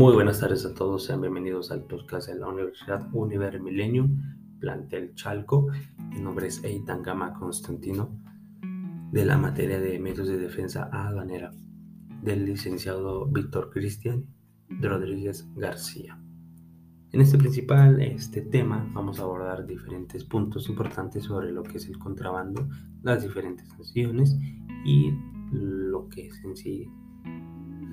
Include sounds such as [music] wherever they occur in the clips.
Muy buenas tardes a todos, sean bienvenidos al podcast de la Universidad Univer Millennium, plantel Chalco. Mi nombre es Eitan Gama Constantino, de la materia de medios de defensa aduanera, del licenciado Víctor Cristian Rodríguez García. En este principal este tema vamos a abordar diferentes puntos importantes sobre lo que es el contrabando, las diferentes sanciones y lo que es en sí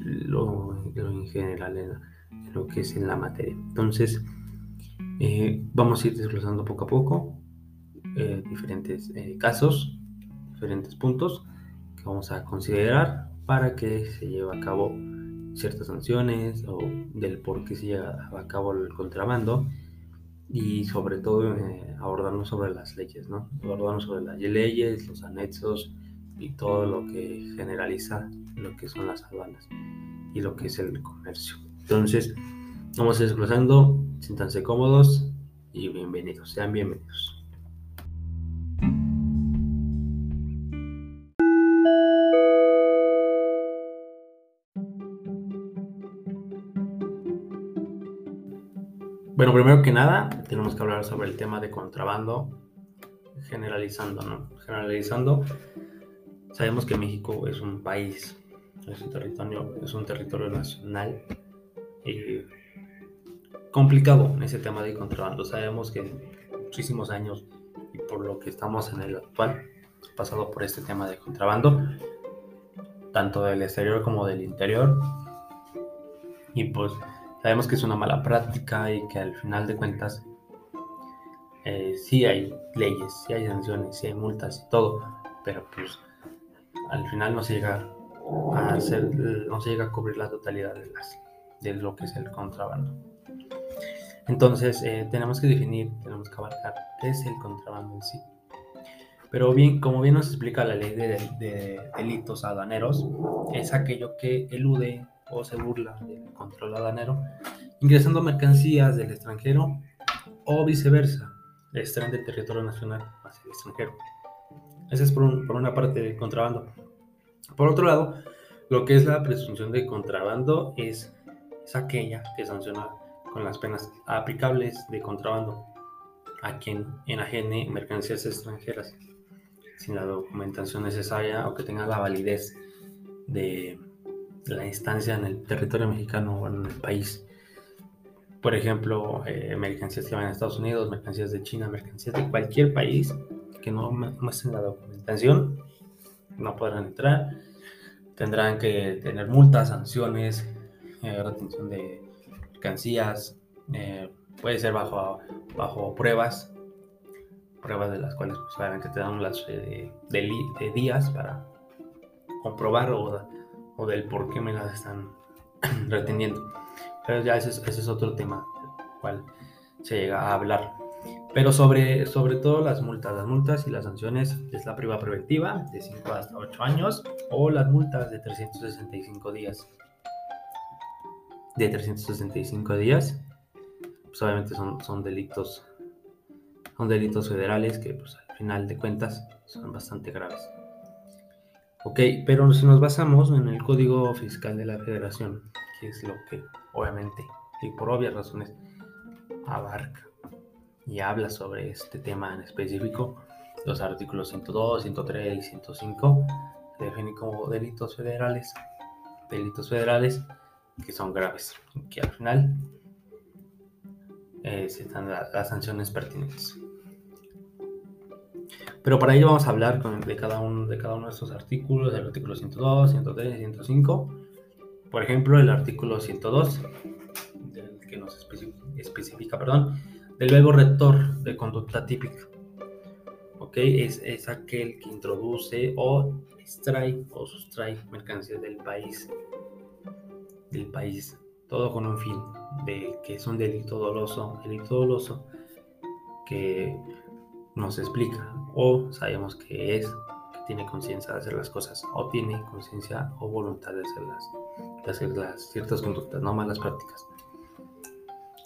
lo, en general en, lo que es en la materia. Entonces, eh, vamos a ir desglosando poco a poco eh, diferentes eh, casos, diferentes puntos que vamos a considerar para que se lleve a cabo ciertas sanciones o del por qué se lleva a cabo el contrabando y sobre todo abordarnos sobre las leyes, ¿no? Abordarnos sobre las leyes, los anexos y todo lo que generaliza lo que son las aduanas y lo que es el comercio. Entonces, vamos desglosando, siéntanse cómodos y bienvenidos, sean bienvenidos. Bueno, primero que nada, tenemos que hablar sobre el tema de contrabando, generalizando, ¿no? Generalizando, sabemos que México es un país es un territorio, es un territorio nacional y complicado en ese tema de contrabando. Sabemos que muchísimos años y por lo que estamos en el actual, pasado por este tema de contrabando, tanto del exterior como del interior. Y pues sabemos que es una mala práctica y que al final de cuentas eh, sí hay leyes, sí hay sanciones, sí hay multas y todo, pero pues al final no se llega hacer, no se llega a cubrir la totalidad de, las, de lo que es el contrabando. Entonces, eh, tenemos que definir, tenemos que abarcar qué es el contrabando en sí. Pero bien, como bien nos explica la ley de, delitos aduaneros, es aquello que elude o se burla del control aduanero, ingresando mercancías del extranjero o viceversa, extraen del territorio nacional hacia el extranjero. Esa es por, por una parte del contrabando. Por otro lado, lo que es la presunción de contrabando es, aquella que sanciona con las penas aplicables de contrabando a quien enajene mercancías extranjeras sin la documentación necesaria o que tenga la validez de la instancia en el territorio mexicano o en el país. Por ejemplo, eh, mercancías que van a Estados Unidos, mercancías de China, mercancías de cualquier país que no muestren la documentación no podrán entrar. Tendrán que tener multas, sanciones, eh, retención de mercancías, eh, puede ser bajo, bajo pruebas, pruebas de las cuales pues, obviamente te dan las de, de, días para comprobar o, o, del por qué me las están [clears throat] reteniendo. Pero ya ese es, ese es otro tema del cual se llega a hablar. Pero sobre, sobre todo las multas, las multas y las sanciones es la prueba preventiva de 5 hasta 8 años o las multas de 365 días. De 365 días, pues obviamente son, son delitos, son delitos federales que pues al final de cuentas son bastante graves. Ok, pero si nos basamos en el Código Fiscal de la Federación, que es lo que obviamente y por obvias razones abarca y habla sobre este tema en específico. Los artículos 102, 103 y 105 se definen como delitos federales. Delitos federales que son graves, que al final eh, se dan las sanciones pertinentes. Pero para ello vamos a hablar de, cada uno, de cada uno de estos artículos, del artículo 102, 103 y 105. Por ejemplo, el artículo 102, que nos especifica, especifica perdón, el verbo rector de conducta típica. ¿Ok? Es, es aquel que introduce o extrae o sustrae mercancías del país. Del país. Todo con un fin de que es un delito doloso. Delito doloso que nos explica o sabemos que es que tiene conciencia de hacer las cosas o tiene conciencia o voluntad de hacerlas, de hacer las ciertas conductas, no malas prácticas.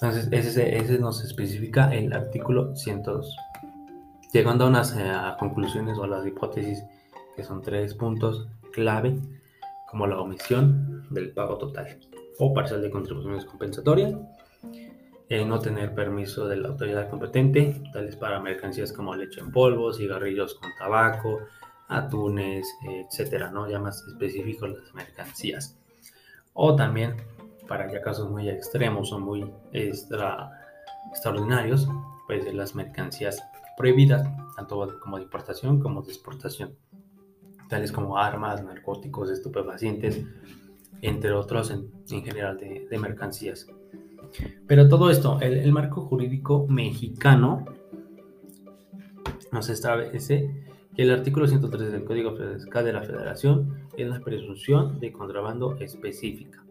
Entonces, ese, nos especifica el artículo 102. Llegando a unas eh, conclusiones o las hipótesis, que son tres puntos clave, como la omisión del pago total. o parcial de contribuciones compensatorias, eh, no tener permiso de la autoridad competente, tales para mercancías como leche en polvo, cigarrillos con tabaco, atunes, etcétera, ¿no? Ya más específicos las mercancías. O también, para ya casos muy extremos o muy extra, extraordinarios, pues las mercancías prohibidas, tanto como de importación como de exportación, tales como armas, narcóticos, estupefacientes, entre otros en, general de, mercancías. Pero todo esto, el, el marco jurídico mexicano nos establece que el artículo 103 del Código Fiscal de la Federación es la presunción de contrabando específica.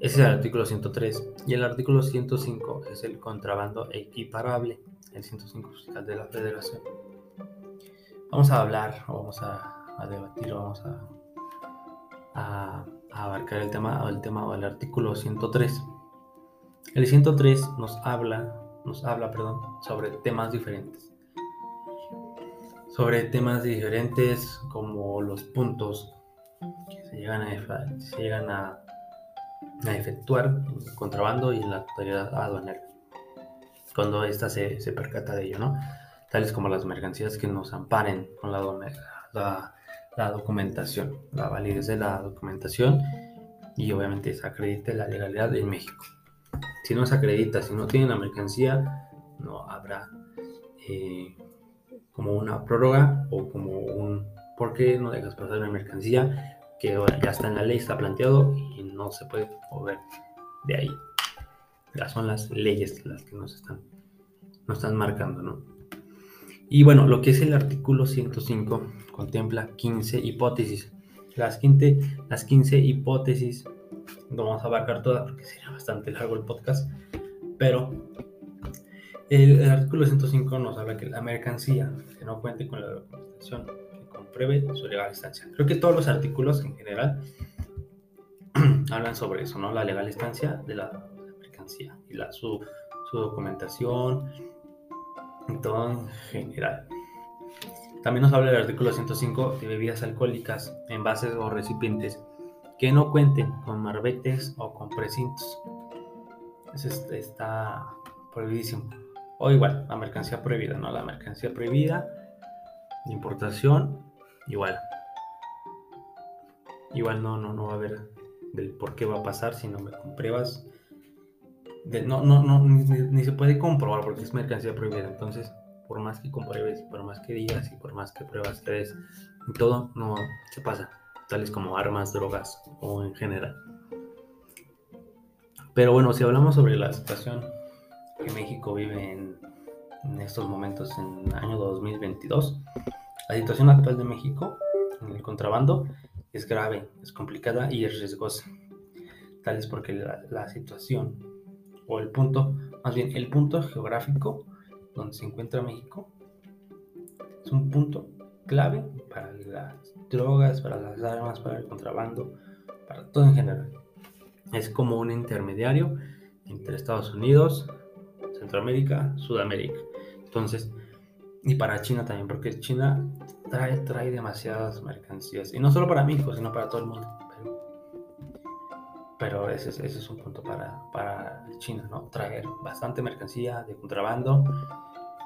Ese es el artículo 103. Y el artículo 105 es el contrabando equiparable, el 105 fiscal de la Federación. Vamos a hablar, o vamos a, debatir, vamos a, abarcar el tema, el tema del artículo 103. El 103 nos habla, nos habla, perdón, sobre temas diferentes. Sobre temas diferentes como los puntos que se llegan a, se llegan a a efectuar contrabando y la autoridad aduanera, cuando ésta se, se, percata de ello, ¿no? Tales como las mercancías que nos amparen con la, la, la documentación, la validez de la documentación y obviamente se acredite la legalidad en México. Si no se acredita, si no tiene la mercancía, no habrá eh, como una prórroga o como un ¿por qué no dejas pasar la mercancía? Que ya está en la ley, está planteado y no se puede mover de ahí. Ya son las leyes las que nos están, nos están marcando, ¿no? Y bueno, lo que es el artículo 105 contempla 15 hipótesis. Las 15, las 15 hipótesis, no vamos a abarcar todas porque sería bastante largo el podcast, pero el, el artículo 105 nos habla que la mercancía que no cuente con la documentación pruebe su legal estancia. Creo que todos los artículos en general [clears throat] hablan sobre eso, ¿no? La legal estancia de la, mercancía y la, su, documentación y todo en general. También nos habla el artículo 105 de bebidas alcohólicas, envases o recipientes que no cuenten con marbetes o con precintos. Está prohibidísimo. O igual, la mercancía prohibida, ¿no? La mercancía prohibida de importación igual. Igual no, no, no va a haber del por qué va a pasar si no me compruebas. no, no, no, ni, se puede comprobar porque es mercancía prohibida. Entonces, por más que compruebes, por más que digas y por más que pruebas que y todo no se pasa. Tales como armas, drogas o en general. Pero bueno, si hablamos sobre la situación que México vive en, en estos momentos en año 2022, la situación actual de México en el contrabando es grave, es complicada y es riesgosa. Tal es porque la, situación o el punto, más bien el punto geográfico donde se encuentra México es un punto clave para las drogas, para las armas, para el contrabando, para todo en general. Es como un intermediario entre Estados Unidos, Centroamérica, Sudamérica. Entonces, y para China también, porque China trae, trae demasiadas mercancías. Y no solo para México, sino para todo el mundo. Pero, ese, ese, es un punto para, para China, ¿no? Traer bastante mercancía de contrabando,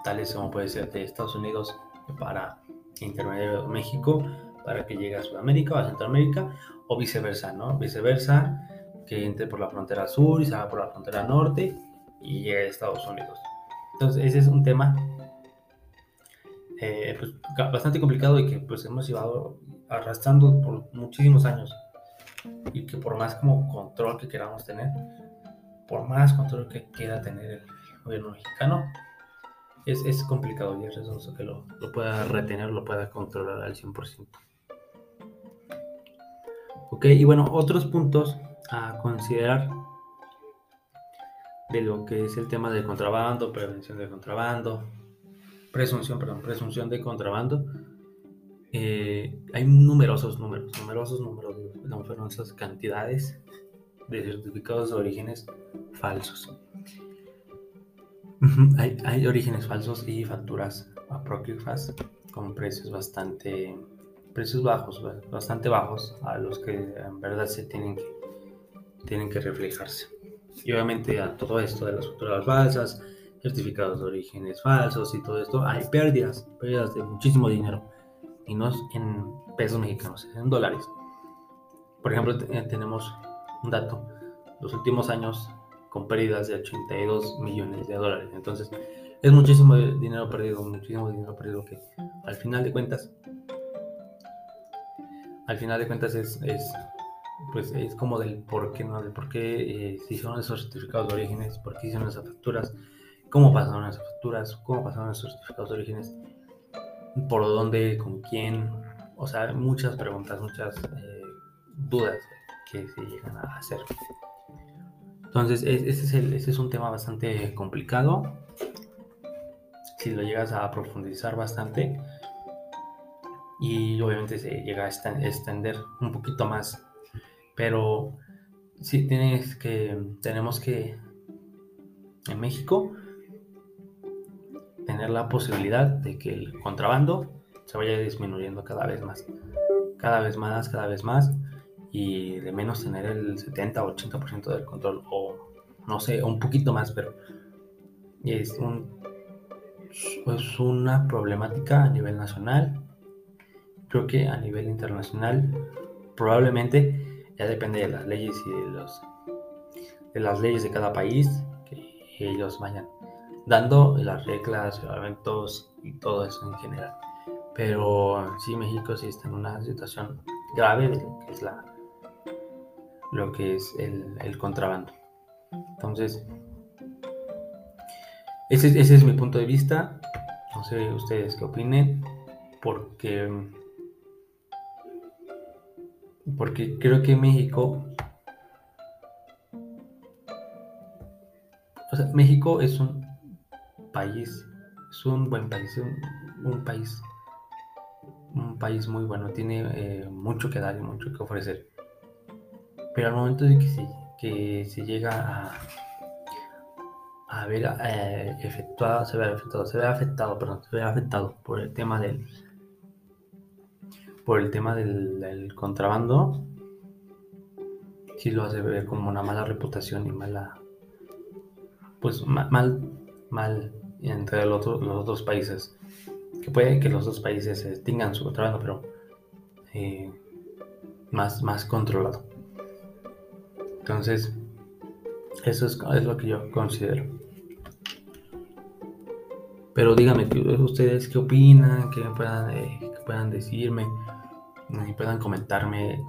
tales como puede ser de Estados Unidos para intermediario México, para que llegue a Sudamérica o a Centroamérica, o viceversa, ¿no? Viceversa, que entre por la frontera sur y salga por la frontera norte y llegue a Estados Unidos. Entonces, ese es un tema eh, pues, bastante complicado y que pues hemos llevado arrastrando por muchísimos años y que por más como control que queramos tener, por más control que quiera tener el gobierno mexicano, es, es complicado y es eso que lo, lo, pueda retener, lo pueda controlar al 100%. Ok, y bueno, otros puntos a considerar de lo que es el tema del contrabando, prevención del contrabando, presunción, perdón, presunción de contrabando, eh, hay numerosos números, numerosos números, numerosas cantidades de certificados de orígenes falsos. hay, hay, orígenes falsos y facturas apócrifas con precios bastante precios bajos, bastante bajos a los que en verdad se tienen que, tienen que reflejarse. Y obviamente a todo esto de las facturas falsas, certificados de orígenes falsos y todo esto, hay pérdidas, pérdidas de muchísimo dinero. Y no es en pesos mexicanos, es en dólares. Por ejemplo, eh, tenemos un dato, los últimos años con pérdidas de 82 millones de dólares. Entonces, es muchísimo dinero perdido, muchísimo dinero perdido que al final de cuentas, al final de cuentas es, es pues es como del por qué, ¿no? Del por qué eh, se hicieron esos certificados de orígenes, por qué hicieron esas facturas, cómo pasaron esas facturas, cómo pasaron esos certificados de orígenes, por dónde, con quién, o sea, muchas preguntas, muchas eh, dudas que se llegan a hacer. Entonces, ese es, ese es un tema bastante complicado. Si lo llegas a profundizar bastante, y obviamente se llega a extender un poquito más pero sí tienes que, tenemos que, en México, tener la posibilidad de que el contrabando se vaya disminuyendo cada vez más, cada vez más, cada vez más, y de menos tener el 70 o 80% del control, o no sé, un poquito más, pero es un, pues una problemática a nivel nacional, creo que a nivel internacional, probablemente ya depende de las leyes y los, de las leyes de cada país que ellos vayan dando las reglas, reglamentos y todo eso en general. Pero sí, México sí está en una situación grave de lo que es la lo que es el, contrabando. Entonces, ese, ese, es mi punto de vista. No sé ustedes qué opinen, porque porque creo que México, o sea, México es un país, es un buen país, un, país, un país muy bueno, tiene eh, mucho que dar y mucho que ofrecer. Pero al momento de que se, que se llega a, a ver eh, efectuado, se ve afectado, se ve afectado, perdón, se ve afectado por el tema del por el tema del, contrabando, sí lo hace ver como una mala reputación y mala, pues mal, mal entre los, los otros países. Que puede que los dos países eh, tengan su contrabando, pero eh, más, más controlado. Entonces, eso es, es, lo que yo considero. Pero díganme ustedes qué opinan, que puedan, eh, puedan decirme y puedan comentarme,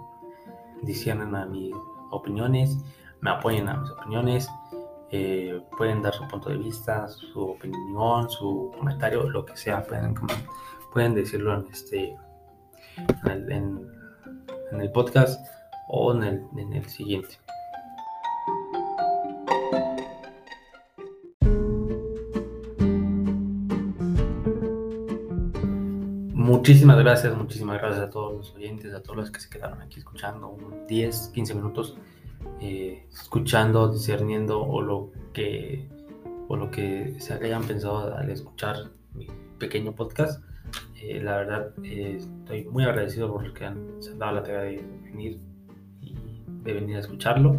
diciendo a mis opiniones, me apoyen a mis opiniones, eh, pueden dar su punto de vista, su opinión, su comentario, lo que sea, pueden, pueden decirlo en este en el, en el podcast o en el, en el siguiente. Muchísimas gracias, muchísimas gracias a todos los oyentes, a todos los que se quedaron aquí escuchando 10, 15 minutos, eh, escuchando, discerniendo o lo que o lo que se hayan pensado al escuchar mi pequeño podcast. Eh, la verdad, eh, estoy muy agradecido por que han, se han dado la tarea de venir y de venir a escucharlo.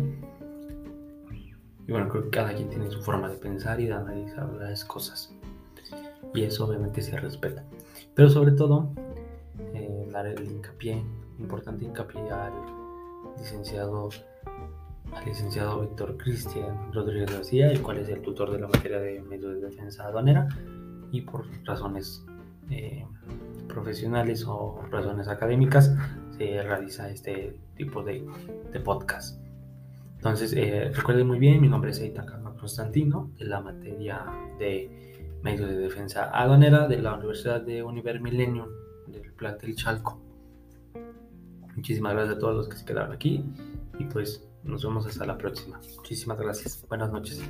Y bueno, creo que cada quien tiene su forma de pensar y de analizar las cosas. Y eso obviamente se respeta. Pero sobre todo, eh, dar el hincapié, importante hincapié al licenciado, al licenciado Víctor Cristian Rodríguez García, el cual es el tutor de la materia de medios de defensa aduanera y por razones eh, profesionales o razones académicas se realiza este tipo de, de podcast. Entonces, eh, recuerden muy bien, mi nombre es Eitaka Constantino, de la materia de medios de defensa aduanera de la Universidad de Univer Millennium del plantel Chalco. Muchísimas gracias a todos los que se quedaron aquí y pues nos vemos hasta la próxima. Muchísimas gracias. Buenas noches.